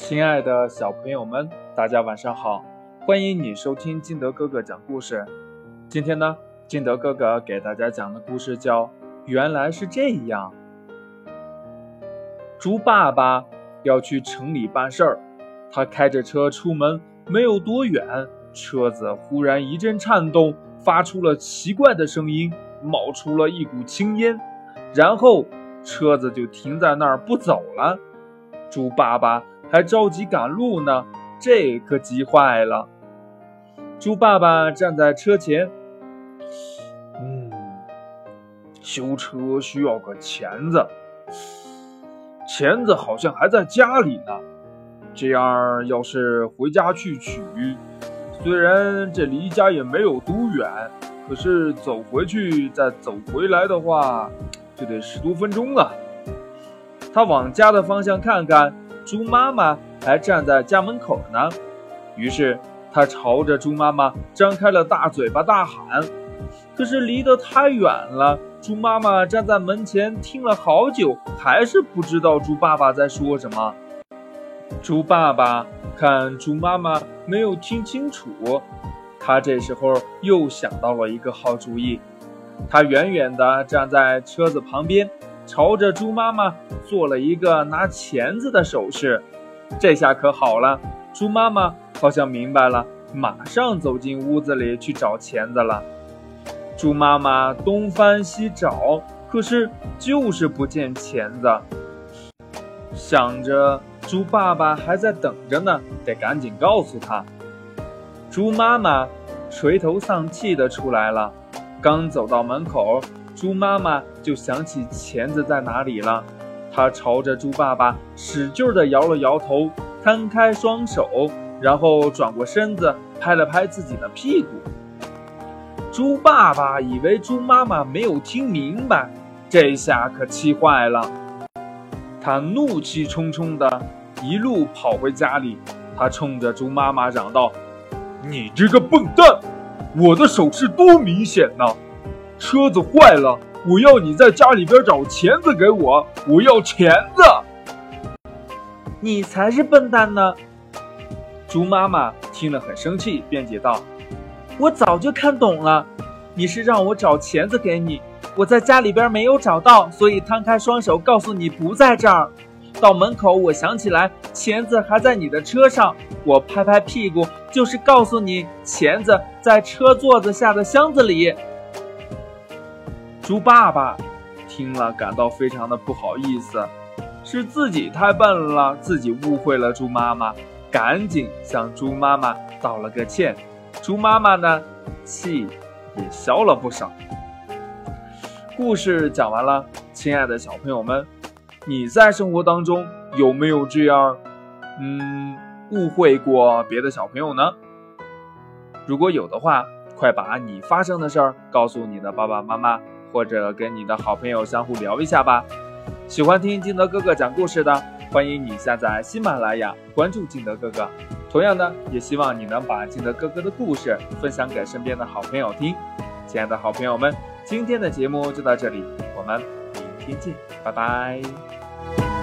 亲爱的小朋友们，大家晚上好！欢迎你收听金德哥哥讲故事。今天呢，金德哥哥给大家讲的故事叫《原来是这样》。猪爸爸要去城里办事儿，他开着车出门，没有多远，车子忽然一阵颤动，发出了奇怪的声音，冒出了一股青烟，然后车子就停在那儿不走了。猪爸爸。还着急赶路呢，这可急坏了。猪爸爸站在车前，嗯，修车需要个钳子，钳子好像还在家里呢。这样要是回家去取，虽然这离家也没有多远，可是走回去再走回来的话，就得十多分钟了。他往家的方向看看。猪妈妈还站在家门口呢，于是他朝着猪妈妈张开了大嘴巴大喊。可是离得太远了，猪妈妈站在门前听了好久，还是不知道猪爸爸在说什么。猪爸爸看猪妈妈没有听清楚，他这时候又想到了一个好主意。他远远地站在车子旁边。朝着猪妈妈做了一个拿钳子的手势，这下可好了。猪妈妈好像明白了，马上走进屋子里去找钳子了。猪妈妈东翻西找，可是就是不见钳子。想着猪爸爸还在等着呢，得赶紧告诉他。猪妈妈垂头丧气的出来了，刚走到门口。猪妈妈就想起钳子在哪里了，她朝着猪爸爸使劲地摇了摇头，摊开双手，然后转过身子拍了拍自己的屁股。猪爸爸以为猪妈妈没有听明白，这下可气坏了，他怒气冲冲地一路跑回家里，他冲着猪妈妈嚷道：“你这个笨蛋，我的手势多明显呢！”车子坏了，我要你在家里边找钳子给我，我要钳子。你才是笨蛋呢！猪妈妈听了很生气，辩解道：“我早就看懂了，你是让我找钳子给你，我在家里边没有找到，所以摊开双手告诉你不在这儿。到门口，我想起来钳子还在你的车上，我拍拍屁股就是告诉你钳子在车座子下的箱子里。”猪爸爸听了，感到非常的不好意思，是自己太笨了，自己误会了猪妈妈，赶紧向猪妈妈道了个歉。猪妈妈呢，气也消了不少。故事讲完了，亲爱的小朋友们，你在生活当中有没有这样，嗯，误会过别的小朋友呢？如果有的话，快把你发生的事儿告诉你的爸爸妈妈。或者跟你的好朋友相互聊一下吧。喜欢听金德哥哥讲故事的，欢迎你下载喜马拉雅，关注金德哥哥。同样呢，也希望你能把金德哥哥的故事分享给身边的好朋友听。亲爱的好朋友们，今天的节目就到这里，我们明天见，拜拜。